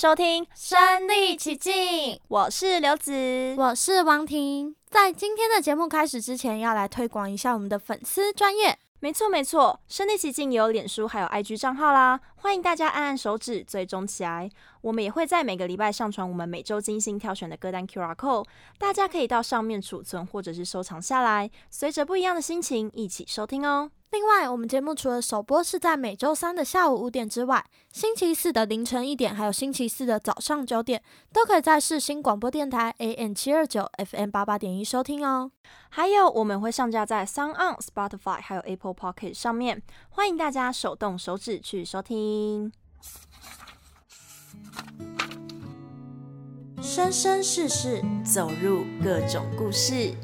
收听《身历其境》，我是刘子，我是王婷。在今天的节目开始之前，要来推广一下我们的粉丝专业。没错没错，身历其境有脸书还有 IG 账号啦，欢迎大家按按手指追踪起来。我们也会在每个礼拜上传我们每周精心挑选的歌单 QR Code，大家可以到上面储存或者是收藏下来，随着不一样的心情一起收听哦。另外，我们节目除了首播是在每周三的下午五点之外，星期四的凌晨一点，还有星期四的早上九点，都可以在世新广播电台 AM 七二九 FM 八八点一收听哦。还有，我们会上架在 SoundOn、Spotify 还有 Apple Podcast 上面，欢迎大家手动手指去收听。生生世世，走入各种故事。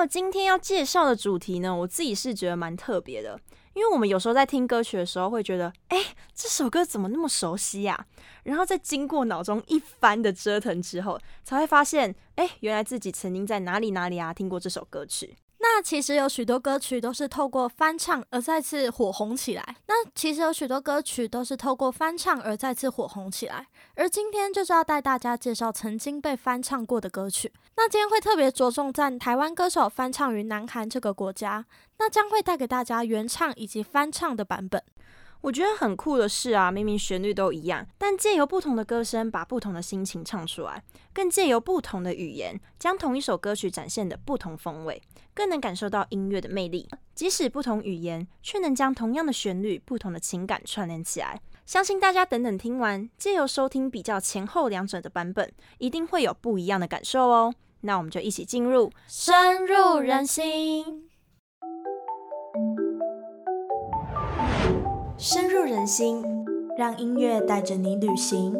么今天要介绍的主题呢，我自己是觉得蛮特别的，因为我们有时候在听歌曲的时候会觉得，哎，这首歌怎么那么熟悉呀？然后在经过脑中一番的折腾之后，才会发现，哎，原来自己曾经在哪里哪里啊听过这首歌曲。那其实有许多歌曲都是透过翻唱而再次火红起来。那其实有许多歌曲都是透过翻唱而再次火红起来。而今天就是要带大家介绍曾经被翻唱过的歌曲。那今天会特别着重在台湾歌手翻唱于南韩这个国家。那将会带给大家原唱以及翻唱的版本。我觉得很酷的是啊，明明旋律都一样，但借由不同的歌声把不同的心情唱出来，更借由不同的语言将同一首歌曲展现的不同风味，更能感受到音乐的魅力。即使不同语言，却能将同样的旋律、不同的情感串联起来。相信大家等等听完，借由收听比较前后两者的版本，一定会有不一样的感受哦。那我们就一起进入深入人心。深入人心，让音乐带着你旅行。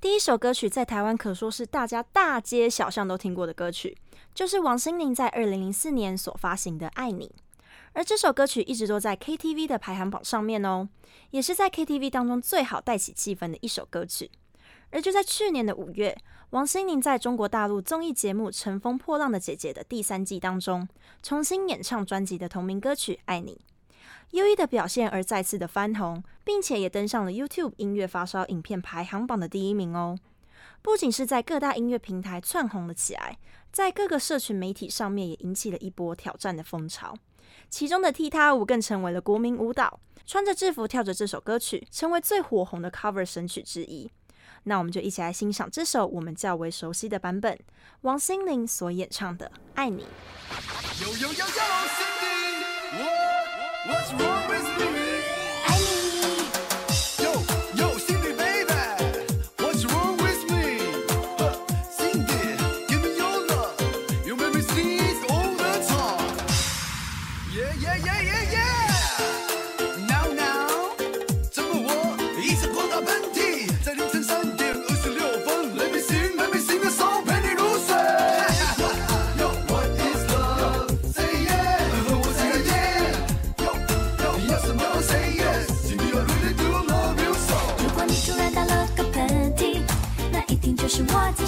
第一首歌曲在台湾可说是大家大街小巷都听过的歌曲，就是王心凌在二零零四年所发行的《爱你》。而这首歌曲一直都在 KTV 的排行榜上面哦，也是在 KTV 当中最好带起气氛的一首歌曲。而就在去年的五月，王心凌在中国大陆综艺节目《乘风破浪的姐姐》的第三季当中，重新演唱专辑的同名歌曲《爱你》，优异的表现而再次的翻红，并且也登上了 YouTube 音乐发烧影片排行榜的第一名哦。不仅是在各大音乐平台窜红了起来，在各个社群媒体上面也引起了一波挑战的风潮，其中的踢踏舞更成为了国民舞蹈，穿着制服跳着这首歌曲，成为最火红的 cover 神曲之一。那我们就一起来欣赏这首我们较为熟悉的版本，王心凌所演唱的《爱你》。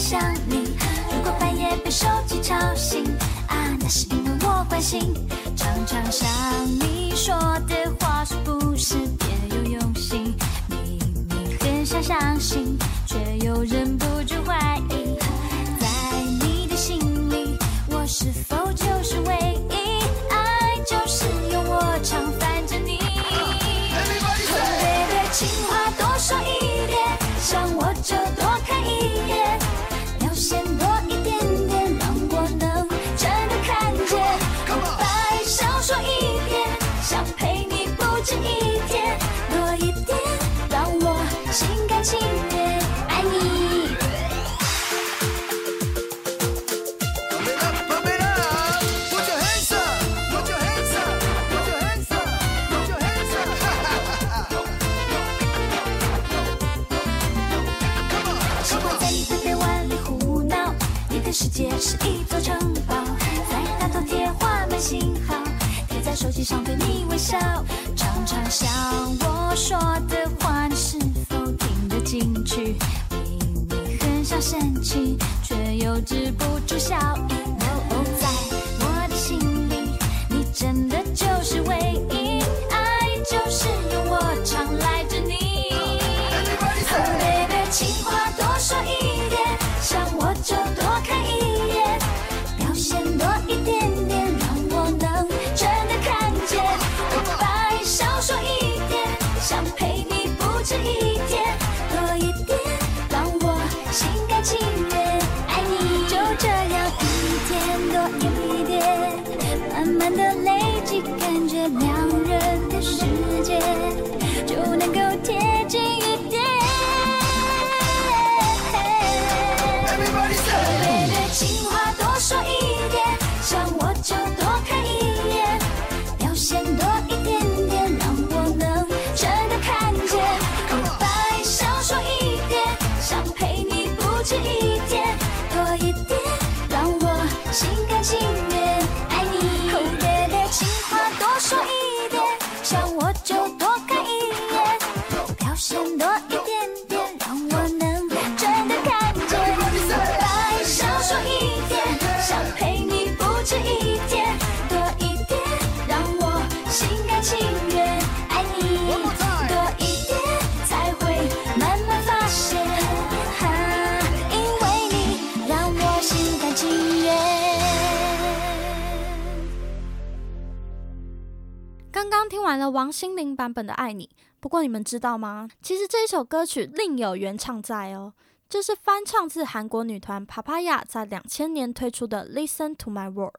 想你，如果半夜被手机吵醒，啊，那是因为我关心，常常想你说的话是不是别有用心，明明很想相信，却又忍不住怀疑。买了王心凌版本的爱你不过你们知道吗？其实这一首歌曲另有原唱在哦就是翻唱自韩国女团 papaya 在两千年推出的 listen to my world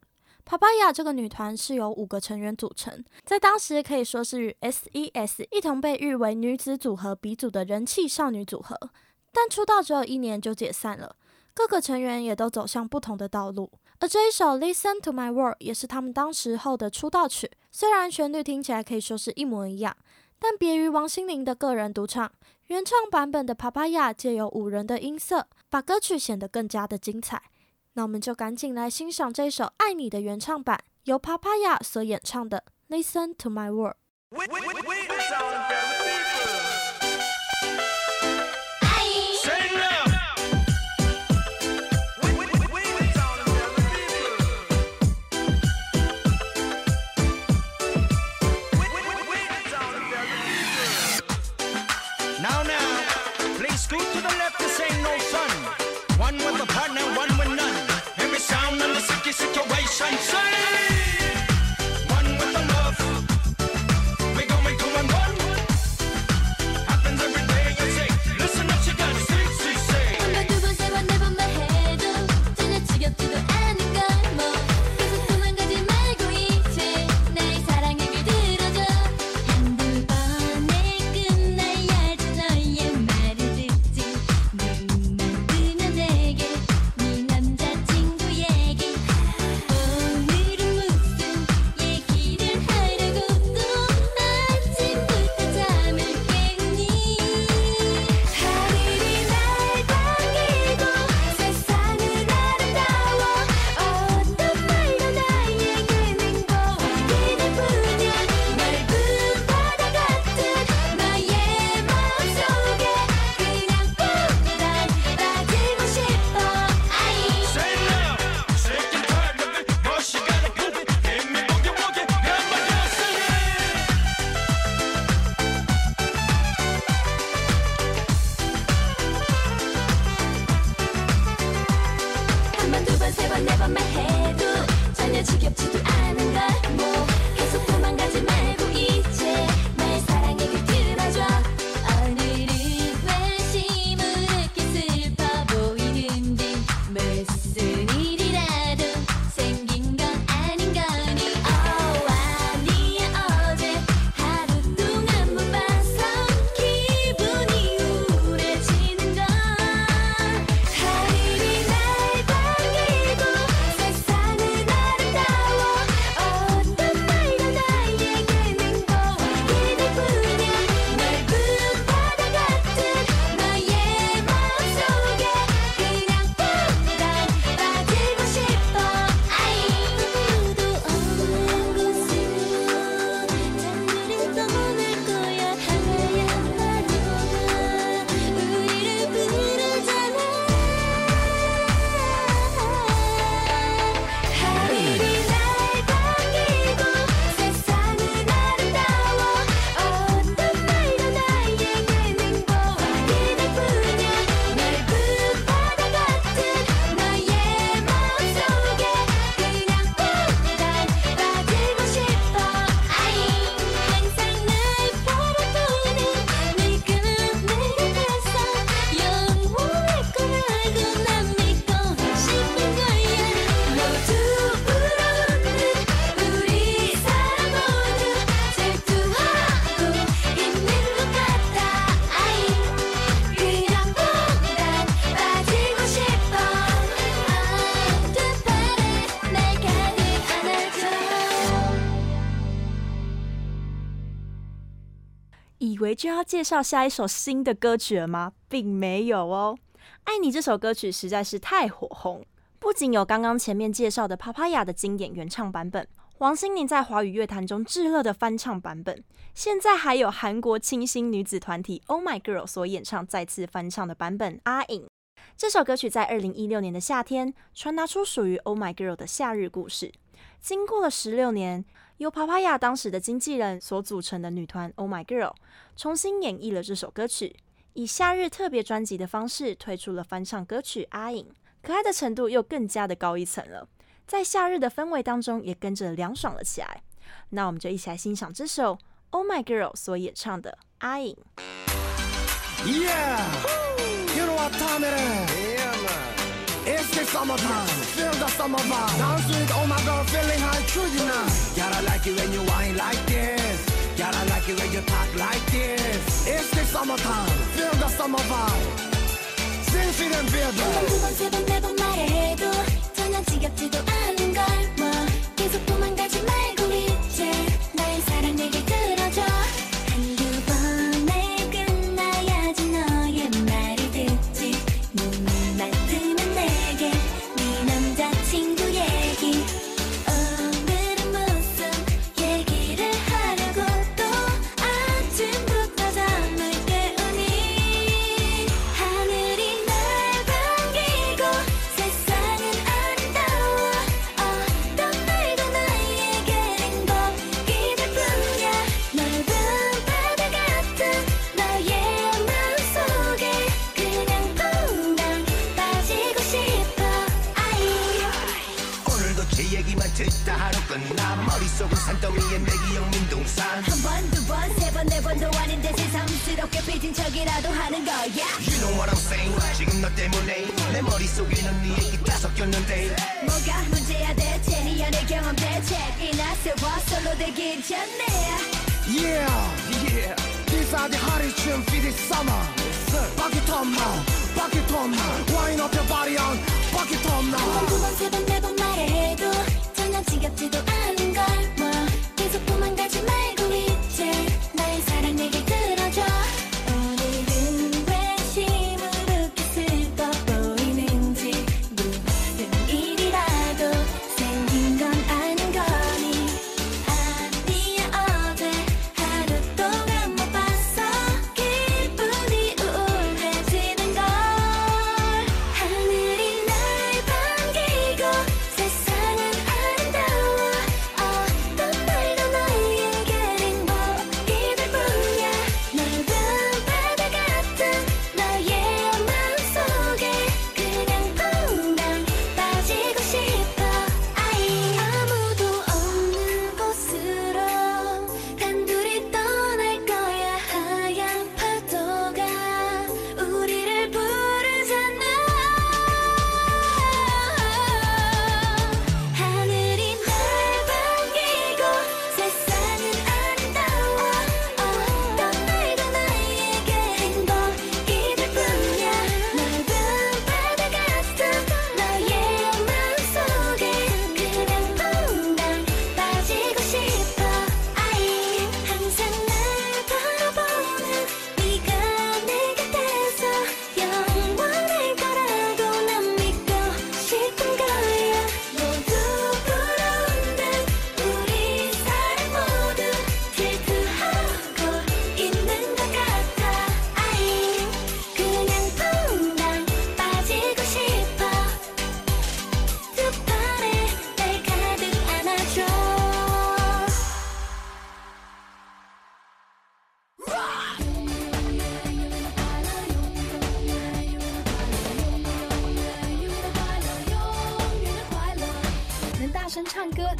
papaya 这个女团是由五个成员组成在当时可以说是与 ses 一同被誉为女子组合鼻祖的人气少女组合但出道只有一年就解散了各个成员也都走向不同的道路。而这一首 listen to my word 也是他们当时候的出道曲虽然旋律听起来可以说是一模一样但别于王心凌的个人独唱原唱版本的 papaya 借由五人的音色把歌曲显得更加的精彩那我们就赶紧来欣赏这一首爱你的原唱版由 papaya 所演唱的 listen to my word 介绍下一首新的歌曲了吗？并没有哦，《爱你》这首歌曲实在是太火红，不仅有刚刚前面介绍的帕帕亚的经典原唱版本，王心凌在华语乐坛中炙热的翻唱版本，现在还有韩国清新女子团体 Oh My Girl 所演唱再次翻唱的版本《阿影》。这首歌曲在二零一六年的夏天传达出属于 Oh My Girl 的夏日故事。经过了十六年，由 Papaya 当时的经纪人所组成的女团 Oh My Girl 重新演绎了这首歌曲，以夏日特别专辑的方式推出了翻唱歌曲《阿影》，可爱的程度又更加的高一层了，在夏日的氛围当中也跟着凉爽了起来。那我们就一起来欣赏这首 Oh My Girl 所演唱的《阿影》。Yeah! It's the summertime, feel the summer vibe. Dance with all my girl, feeling high, true you now. Gotta like it when you whine like this. Gotta like it when you talk like this. It's the summertime, feel the summer vibe. 진실은 빌드 두번 세번 말해도 전혀 지겹지도 않은 걸뭐 계속 도망가지 말고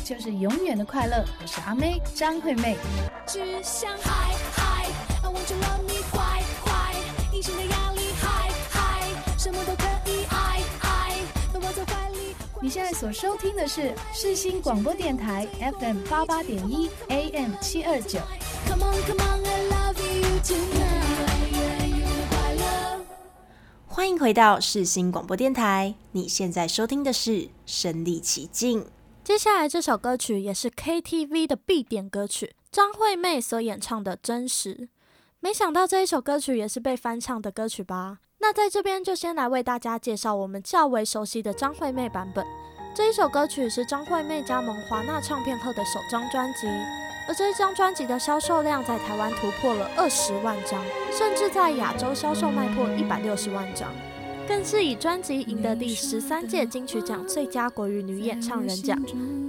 就是永远的快乐。我是阿妹张惠妹。只想嗨嗨，I want to love me，坏坏，隐形的压力嗨嗨，什么都可以爱爱，都握在怀里。你现在所收听的是世新广播电台 FM 八八点一 AM 七二九。Come on, come on, I love you tonight. 欢迎回到世新广播电台，你现在收听的是《身历其境》。接下来这首歌曲也是 KTV 的必点歌曲，张惠妹所演唱的《真实》。没想到这一首歌曲也是被翻唱的歌曲吧？那在这边就先来为大家介绍我们较为熟悉的张惠妹版本。这一首歌曲是张惠妹加盟华纳唱片后的首张专辑。而这一张专辑的销售量在台湾突破了二十万张，甚至在亚洲销售卖破一百六十万张，更是以专辑赢得第十三届金曲奖最佳国语女演唱人奖，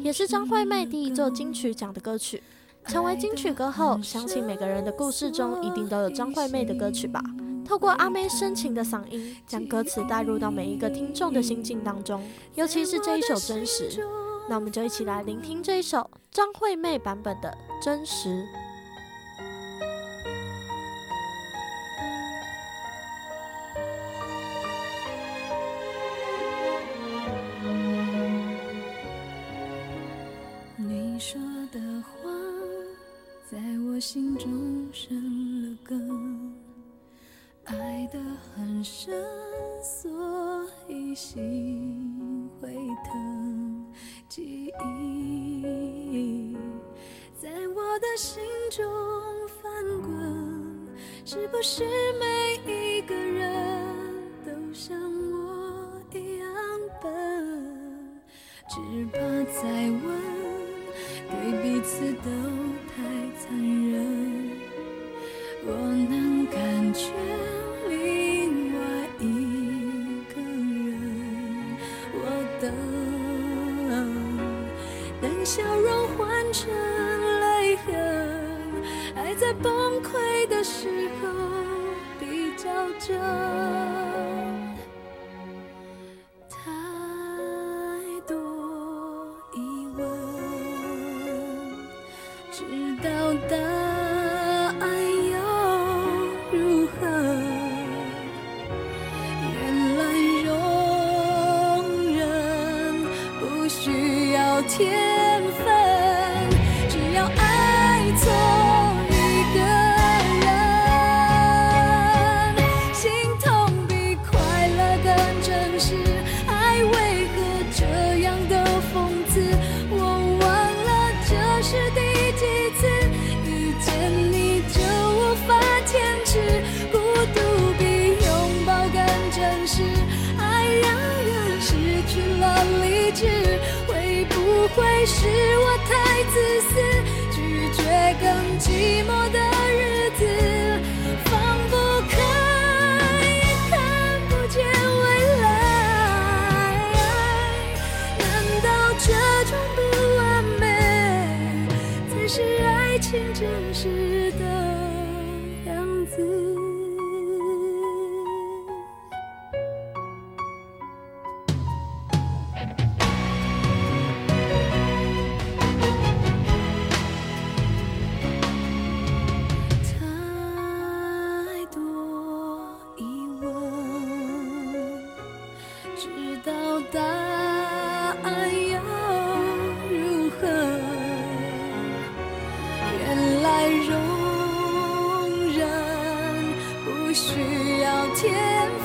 也是张惠妹第一座金曲奖的歌曲。成为金曲歌后，相信每个人的故事中一定都有张惠妹的歌曲吧？透过阿妹深情的嗓音，将歌词带入到每一个听众的心境当中，尤其是这一首《真实》。那我们就一起来聆听这一首张惠妹版本的《真实》。我心中生了根，爱得很深，所以心会疼。记忆在我的心中翻滚，是不是每一个人都像我一样笨？只怕再问，对彼此都太残忍。我能感觉另外一个人，我等。等笑容换成泪痕，爱在崩溃的时候比较真。需要天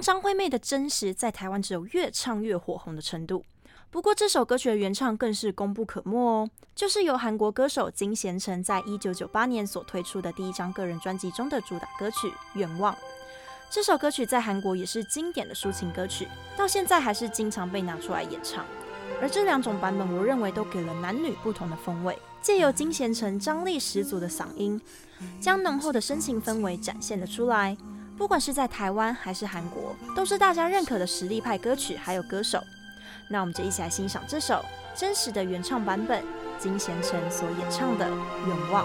张惠妹的真实在台湾只有越唱越火红的程度，不过这首歌曲的原唱更是功不可没哦，就是由韩国歌手金贤成在一九九八年所推出的第一张个人专辑中的主打歌曲《愿望》。这首歌曲在韩国也是经典的抒情歌曲，到现在还是经常被拿出来演唱。而这两种版本，我认为都给了男女不同的风味，借由金贤成张力十足的嗓音，将浓厚的深情氛围展现了出来。不管是在台湾还是韩国都是大家认可的实力派歌曲还有歌手。那我们就一起来欣赏这首真实的原唱版本金贤成所演唱的愿望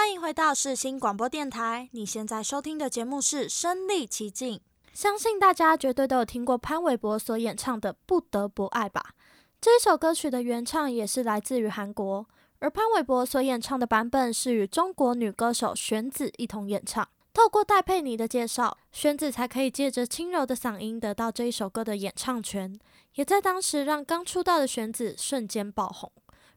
欢迎回到世新广播电台，你现在收听的节目是《身历其境》。相信大家绝对都有听过潘玮柏所演唱的《不得不爱》吧？这一首歌曲的原唱也是来自于韩国。而潘玮柏所演唱的版本是与中国女歌手玄子一同演唱。透过戴佩妮的介绍，玄子才可以借着轻柔的嗓音得到这一首歌的演唱权，也在当时让刚出道的玄子瞬间爆红。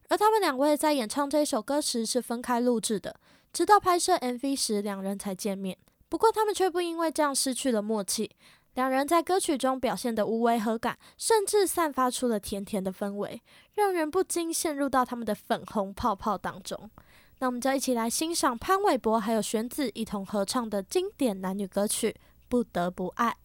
而他们两位在演唱这首歌时是分开录制的，直到拍摄 MV 时两人才见面。不过他们却不因为这样失去了默契。两人在歌曲中表现的无违和感，甚至散发出了甜甜的氛围，让人不禁陷入到他们的粉红泡泡当中。那我们就一起来欣赏潘玮柏还有玄子一同合唱的经典男女歌曲《不得不爱》。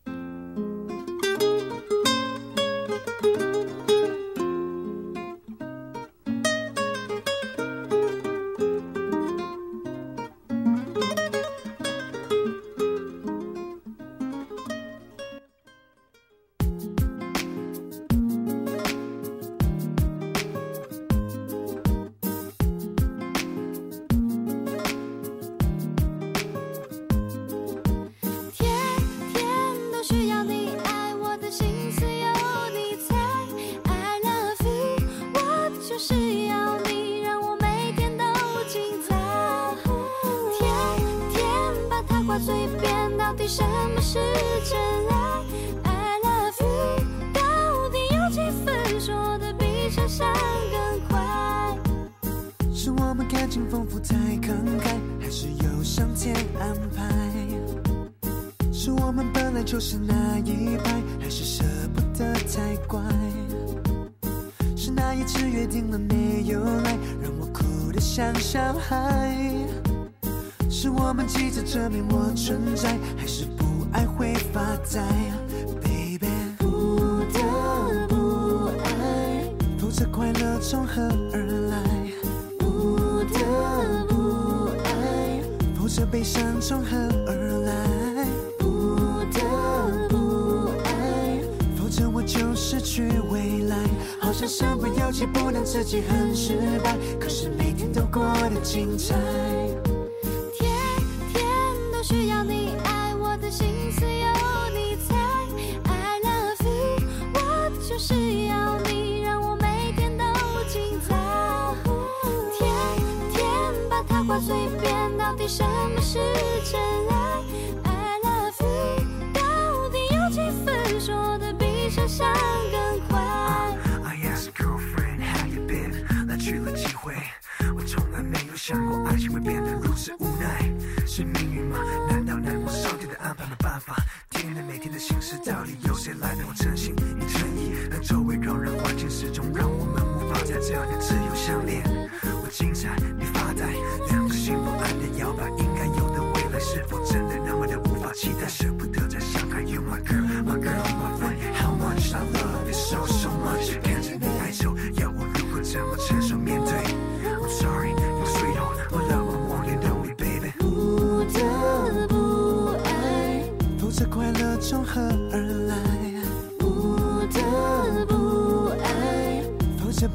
的快乐从何而来？不得不爱。否则悲伤从何而来？不得不爱。否则我就失去未来。好像身不由己不能自己很失败可是每天都过得精彩。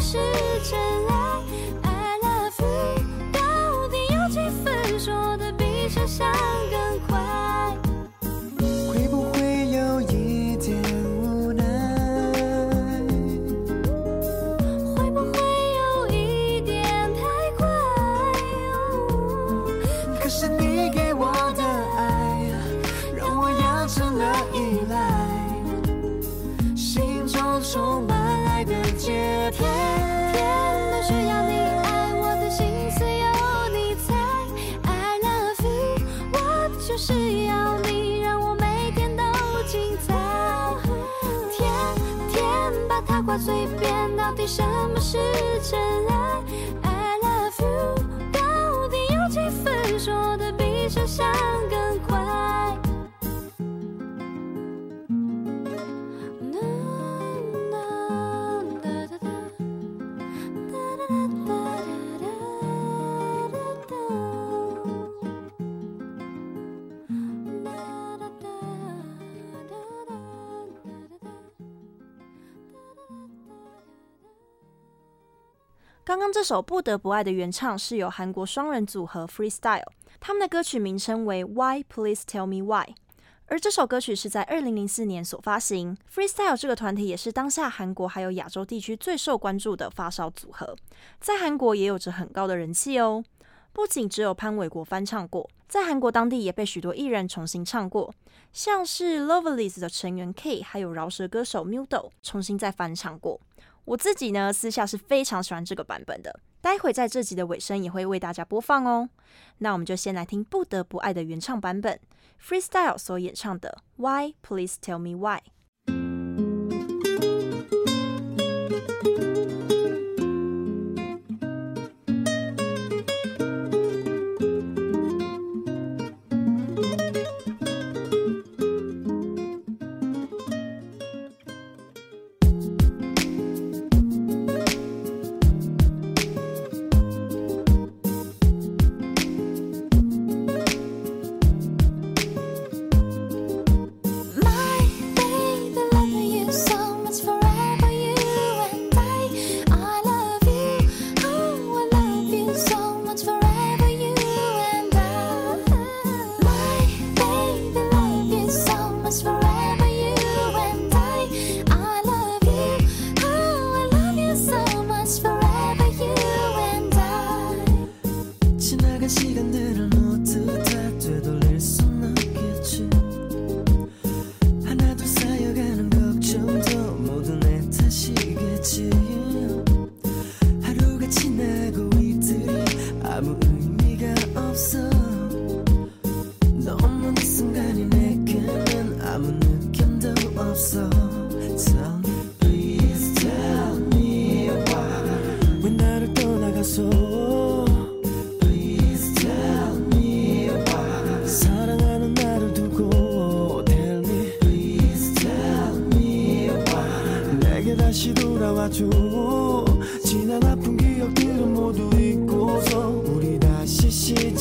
是真爱 i love you 到底有几分说得比想象底什么是真爱？I love you，到底有几分说得比想象刚刚这首《不得不爱》的原唱是由韩国双人组合 Freestyle，他们的歌曲名称为 Why Please Tell Me Why，而这首歌曲是在二零零四年所发行。Freestyle 这个团体也是当下韩国还有亚洲地区最受关注的发烧组合，在韩国也有着很高的人气哦。不仅只有潘玮国翻唱过，在韩国当地也被许多艺人重新唱过，像是 Lovelyz 的成员 K，还有饶舌歌手 MUDO 重新再翻唱过。我自己呢，私下是非常喜欢这个版本的，待会在这集的尾声也会为大家播放哦。那我们就先来听《不得不爱》的原唱版本，Freestyle 所演唱的 Why Please Tell Me Why。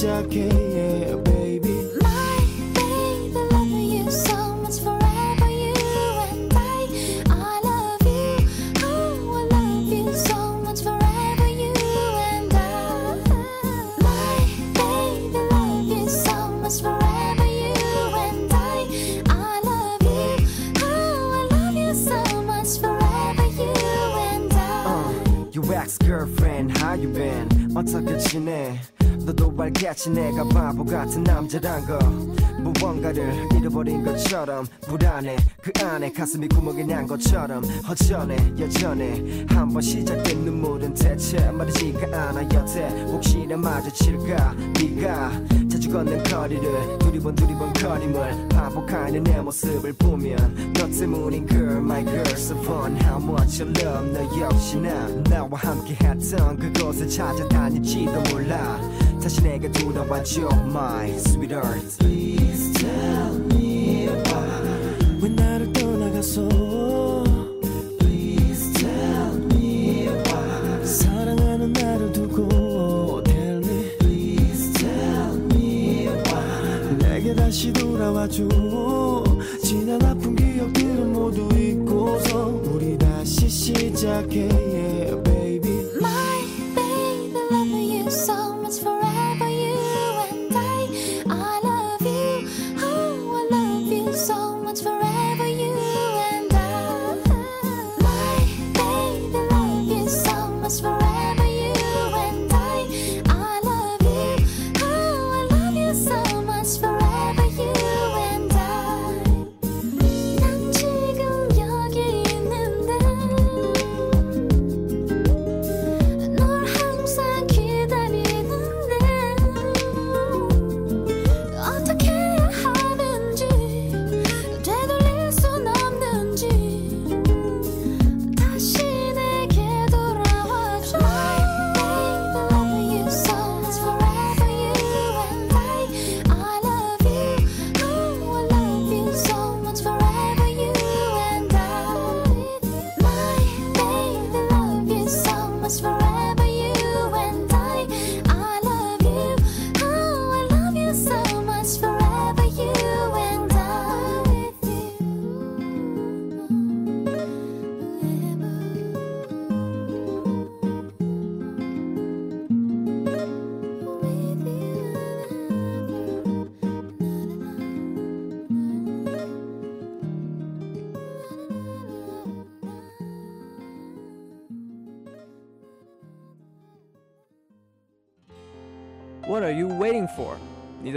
okay, yeah, baby. My baby, love you so much forever, you and I. I love you, oh, I love you so much forever, you and I. My baby, love you so much forever, you and I. I love you, oh, I love you so much forever, you and I. Uh, your ex girlfriend, how you been? 어떻게 지내? 가슴이 구멍이 난 것처럼 허전해 여전해. 한번 시작된 눈물은 대체 마르지가 않아 여태 혹시나 마주칠까? 네가 자주 걷는 거리를 두리번 두리번 거림을 반복하는 내 모습을 보면 너 때문인 girl my girl so fun. How much you love 너 역시나 나와 함께 했던 그곳을 찾아다닐지도 몰라 다시 내게 돌아와줘 my sweetheart Please tell me why 왜 나를 떠나가서 Please tell me why 사랑하는 나를 두고 Tell me Please tell me why 내게 다시 돌아와줘 지난 아픈 기억들은 모두 잊고서 우리 다시 시작해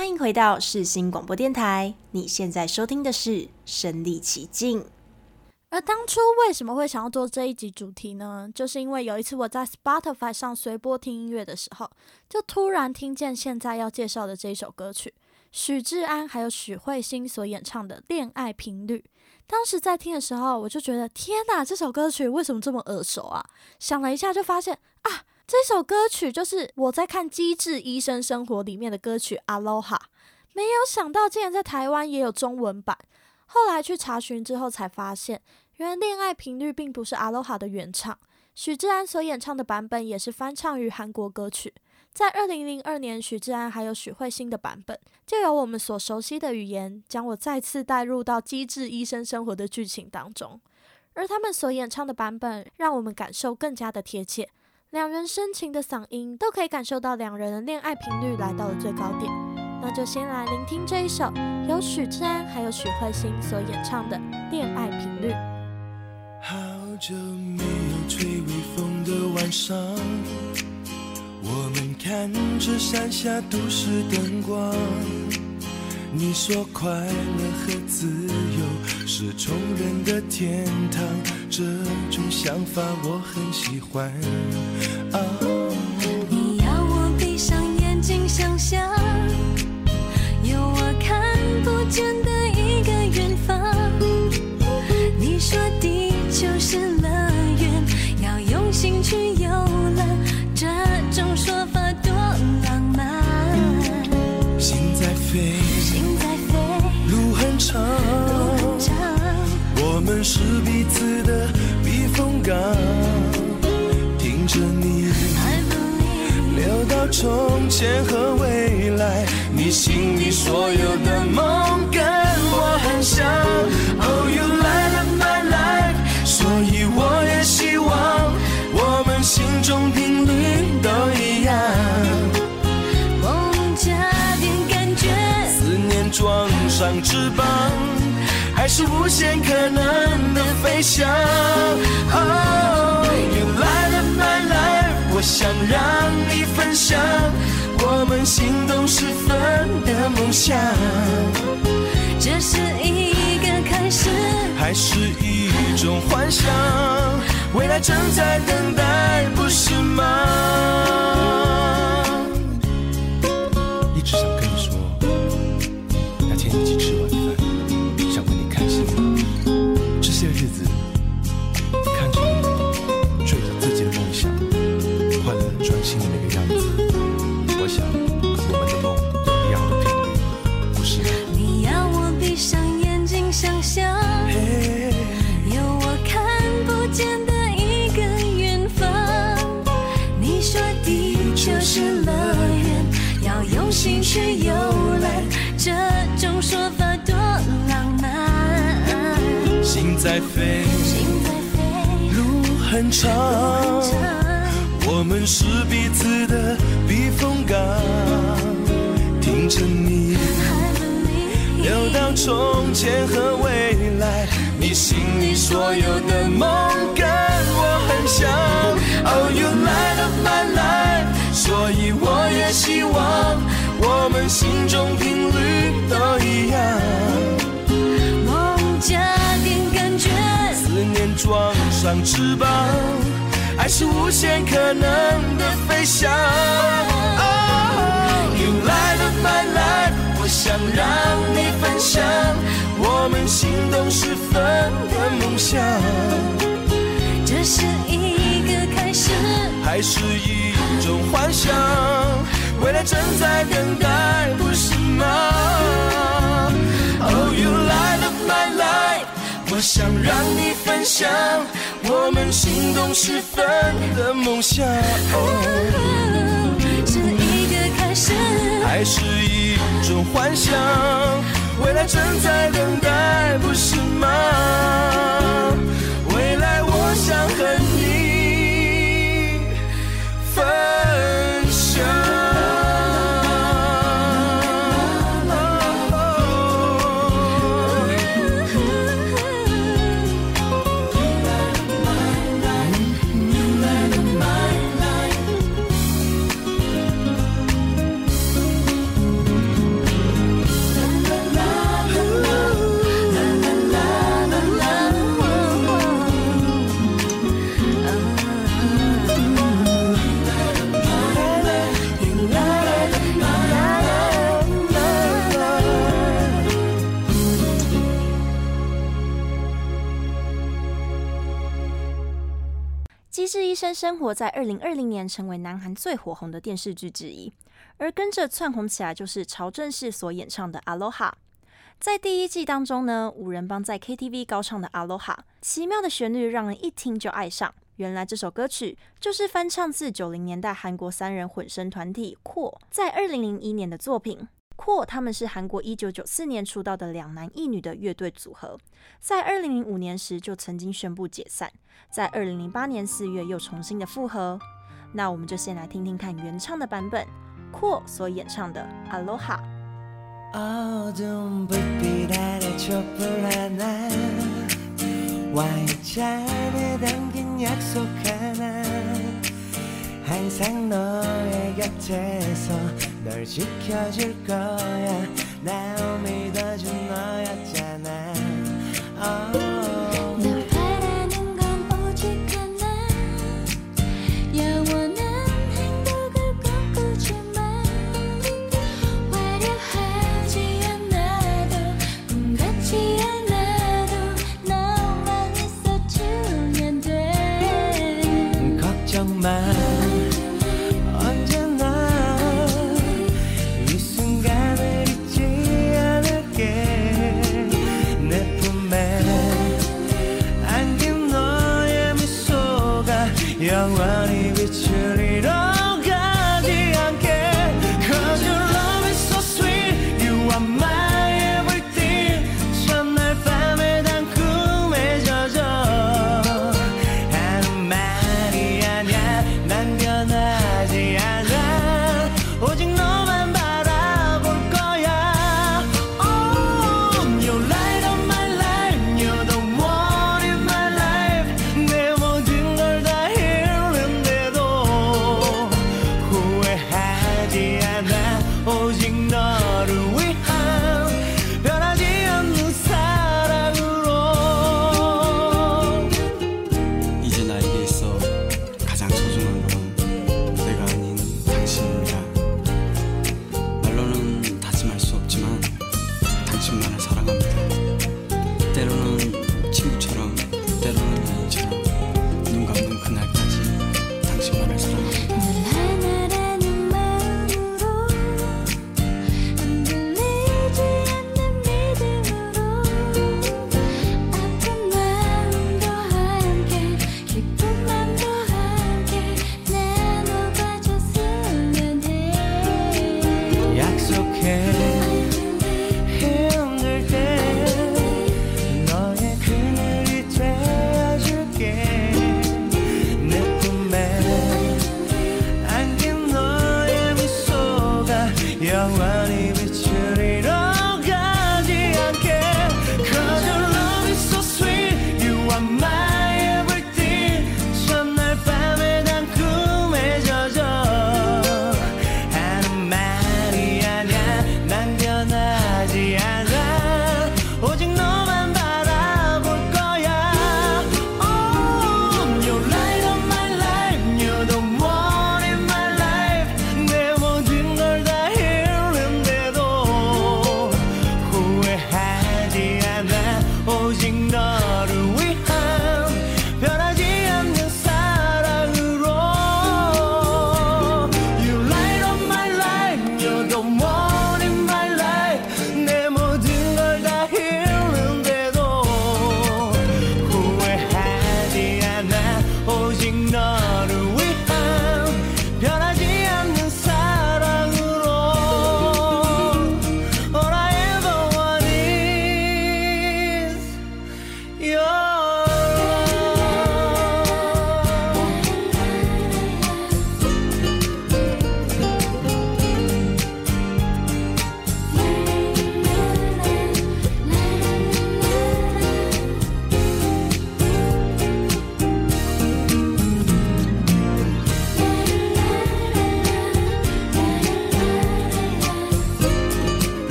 欢迎回到世新广播电台，你现在收听的是《身历其境》。而当初为什么会想要做这一集主题呢？就是因为有一次我在 Spotify 上随波听音乐的时候，就突然听见现在要介绍的这一首歌曲，许志安还有许慧欣所演唱的《恋爱频率》。当时在听的时候，我就觉得天哪，这首歌曲为什么这么耳熟啊？想了一下，就发现啊。这首歌曲就是我在看《机智医生生活》里面的歌曲《Aloha》，没有想到竟然在台湾也有中文版。后来去查询之后才发现，原来《恋爱频率》并不是《Aloha》的原唱，许志安所演唱的版本也是翻唱于韩国歌曲。在二零零二年，许志安还有许慧欣的版本，就有我们所熟悉的语言，将我再次带入到《机智医生生活》的剧情当中。而他们所演唱的版本，让我们感受更加的贴切。两人深情的嗓音都可以感受到两人的恋爱频率来到了最高点。那就先来聆听这一首由许志安还有许慧欣所演唱的《恋爱频率》。好久没有吹微风的晚上，我们看着山下都市灯光。你说快乐和自由是穷人的天堂，这种想法我很喜欢。啊，你要我闭上眼睛想象，有我看不见的一个远方。你说地球是乐园，要用心去游览，这种说法多浪漫。心在飞。们是彼此的避风港。听着你聊到从前和未来，你心里所有的梦跟我很像。Oh, you light up my life，所以我也希望我们心中频率都一样。梦加点感觉，思念装上翅膀，还是无限可能的飞翔。Oh, you light up my life，我想让你分享我们心动时分的梦想。这是一个开始，还是一种幻想？未来正在等待，不是吗？在飞，路很长，我们是彼此的避风港。听着你聊到从前和未来，你心里所有的梦跟我很像。Oh, you light up my life，所以我也希望。我们心中频率都一样，思念装上翅膀，爱是无限可能的飞翔。Oh, you light up my life，我想让你分享我们心动时分的梦想。这是一个开始，还是一种幻想？未来正在等待，不是吗？Oh, you light up my life，想让你分享我们心动时分的梦想，是一个开始，爱是一种幻想，未来正在等待，不是吗？生生活在二零二零年成为南韩最火红的电视剧之一，而跟着窜红起来就是朝正奭所演唱的《Aloha》。在第一季当中呢，五人帮在 KTV 高唱的《Aloha》，奇妙的旋律让人一听就爱上。原来这首歌曲就是翻唱自九零年代韩国三人混声团体扩在二零零一年的作品。Core 他们是韩国一九九四年出道的两男一女的乐队组合，在二零零五年时就曾经宣布解散，在二零零八年四月又重新的复合。那我们就先来听听看原唱的版本，Core 所演唱的《Aloha》。 널 지켜줄 거야 나 믿어준 너였잖아 oh.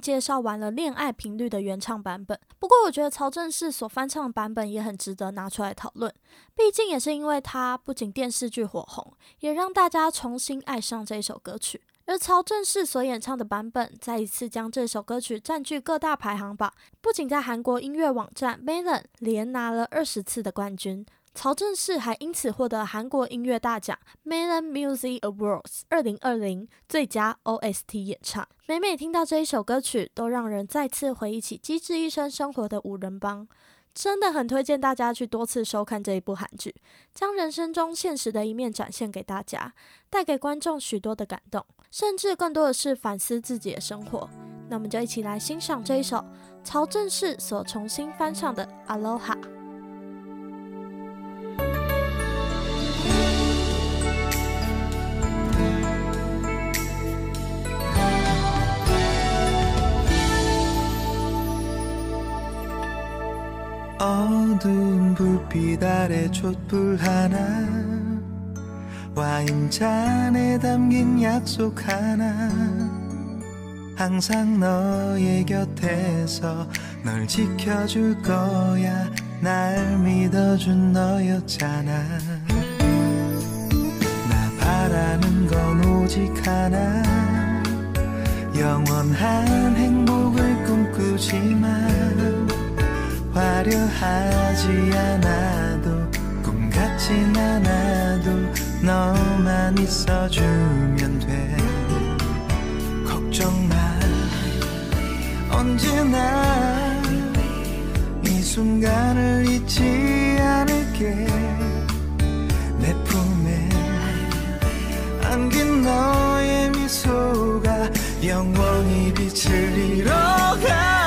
介绍完了《恋爱频率》的原唱版本，不过我觉得曹正奭所翻唱的版本也很值得拿出来讨论。毕竟也是因为他不仅电视剧火红，也让大家重新爱上这首歌曲。而曹正奭所演唱的版本，再一次将这首歌曲占据各大排行榜，不仅在韩国音乐网站 Melon 连拿了二十次的冠军。曹正奭还因此获得韩国音乐大奖 Melon Music Awards 二零二零最佳 OST 演唱。每每听到这一首歌曲，都让人再次回忆起机智医生生活的五人帮。真的很推荐大家去多次收看这一部韩剧，将人生中现实的一面展现给大家，带给观众许多的感动，甚至更多的是反思自己的生活。那我们就一起来欣赏这一首曹正奭所重新翻唱的《Aloha》。 어두운 불빛 아래 촛불 하나 와인잔에 담긴 약속 하나. 항상 너의 곁에서 널 지켜줄 거야. 날 믿어준 너였잖아. 나 바라는 건 오직 하나. 영원한 행복을 꿈꾸지만 화려하지 않아도 꿈 같진 않아도 너만 있어주면 돼. 걱정 마. 언제나 이 순간을 잊지 않을게. 내 품에 안긴 너의 미소가 영원히 빛을 잃어가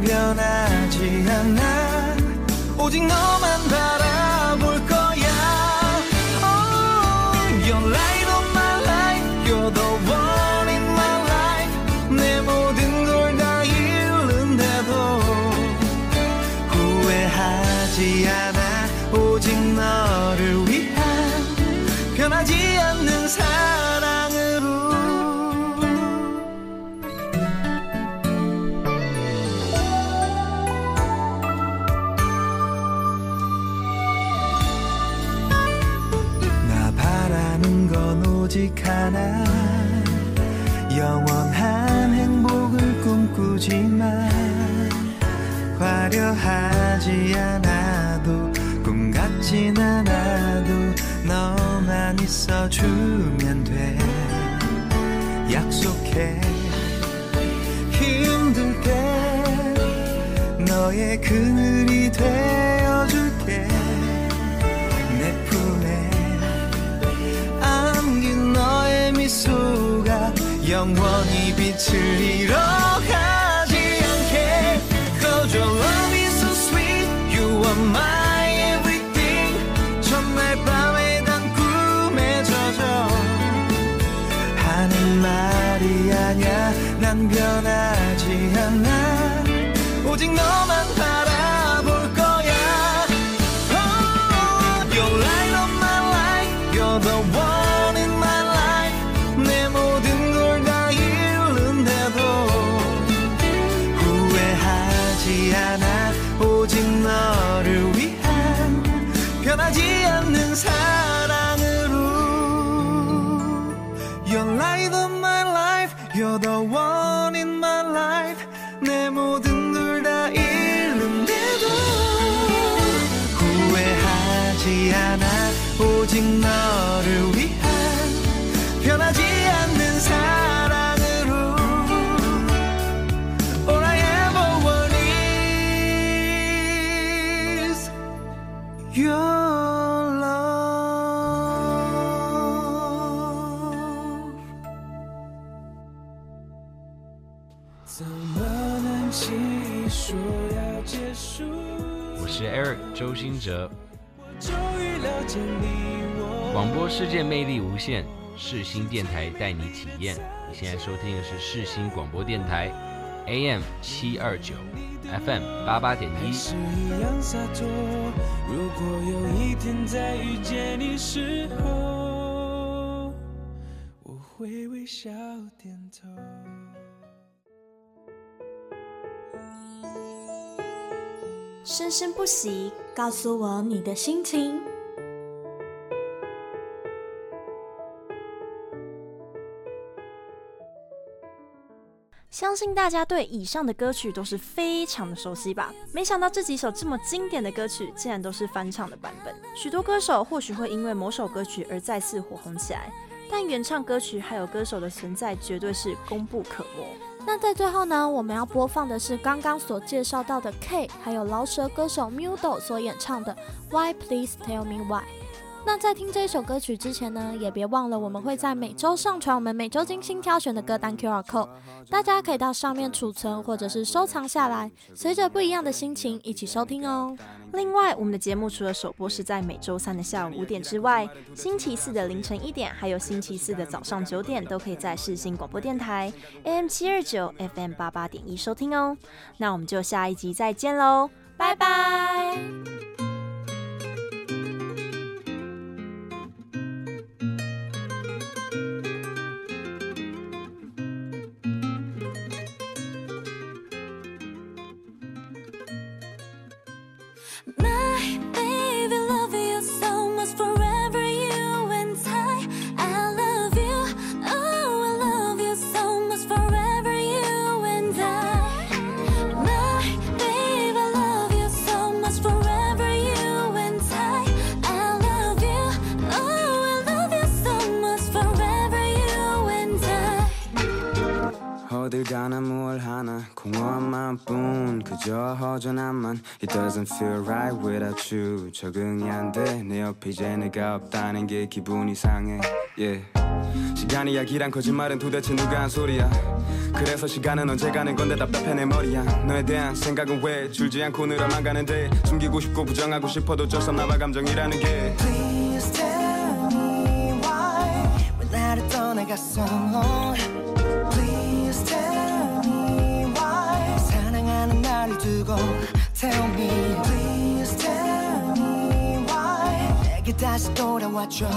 변하지 않아. 오직 너만 직 하나 영원한 행복을 꿈꾸지만 화려하지 않아도 꿈 같진 않아도 너만 있어주면 돼. 약속해. 힘들 때 너의 그늘이 되 영원히 빛을 잃어가지 않게 Cause your love is so sweet You are my everything 첫날 밤에 단 꿈에 젖어 하는 말이 아냐 난 변하지 않아 오직 너만 我都忘周兴哲，终于了解你我。广播世界魅力无限，世新电台带你体验。你现在收听的是世新广播电台 AM 七二九，FM 八八点一。如果有一天再遇见你时候，我会微笑点头。生生不息，告诉我你的心情。相信大家对以上的歌曲都是非常的熟悉吧？没想到这几首这么经典的歌曲，竟然都是翻唱的版本。许多歌手或许会因为某首歌曲而再次火红起来，但原唱歌曲还有歌手的存在，绝对是功不可没。那在最后呢，我们要播放的是刚刚所介绍到的 K，还有饶舌歌手 Mudo 所演唱的 Why Please Tell Me Why。那在听这一首歌曲之前呢，也别忘了我们会在每周上传我们每周精心挑选的歌单 QR code，大家可以到上面储存或者是收藏下来，随着不一样的心情一起收听哦。另外，我们的节目除了首播是在每周三的下午五点之外，星期四的凌晨一点，还有星期四的早上九点，都可以在世新广播电台 AM 七二九 FM 八八点一收听哦。那我们就下一集再见喽，拜拜。was forever. 허전함만 It doesn't feel right without you. 적응이 안돼내 옆에 이제 내가 없다는 게 기분 이 상해. Yeah. 시간이야 길한 거짓말은 도대체 누가 한 소리야? 그래서 시간은 언제 가는 건데 답답해 내 머리야. 너에 대한 생각은 왜 줄지 않고 늘어만 가는데 숨기고 싶고 부정하고 싶어도 어쩔 수 없나 봐 감정이라는 게. Please tell me why. 왜 나를 떠나갔어 나를 두고 Tell me Please tell me why 내게 다시 돌아와줘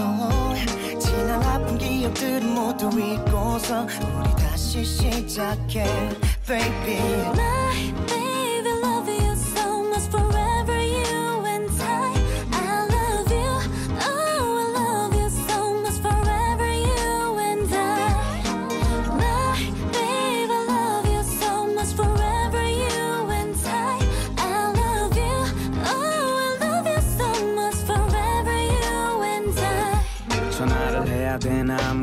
지난 아픈 기억들은 모두 잊고서 우리 다시 시작해 Baby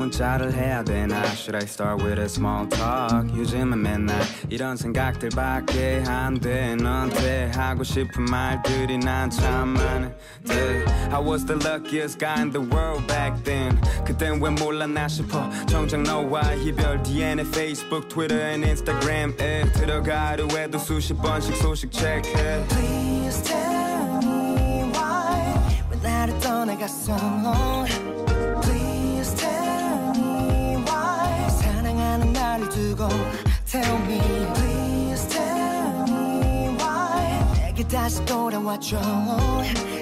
문자를 해야 되나 Should I start with a small talk 요즘은 맨날 이런 생각들밖에 안돼 너한테 하고 싶은 말들이 난 참 많은데 I was the luckiest guy in the world back then 그땐 왜 몰랐나 싶어 정작 너와 이별 DN에 Facebook, Twitter and Instagram에 들어가 하루에도 수십 번씩 소식 체크해 Please tell me why 왜 나를 떠나갔어 Please 두고 Tell me Please tell me why 내게 다시 돌아와줘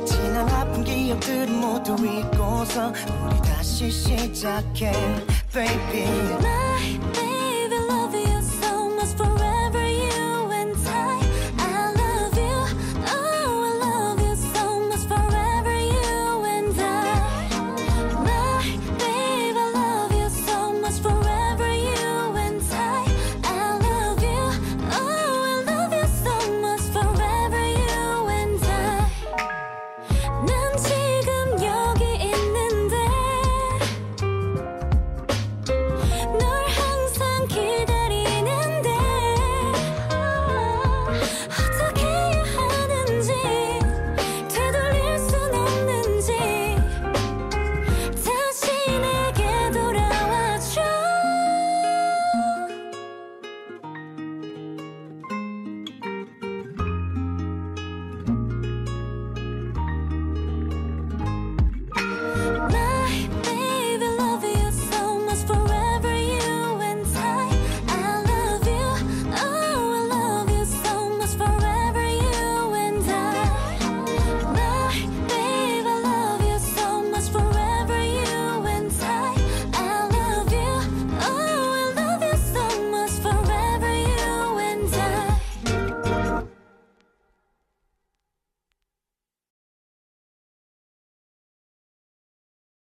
지난 아픈 기억들은 모두 잊고서 우리 다시 시작해 Baby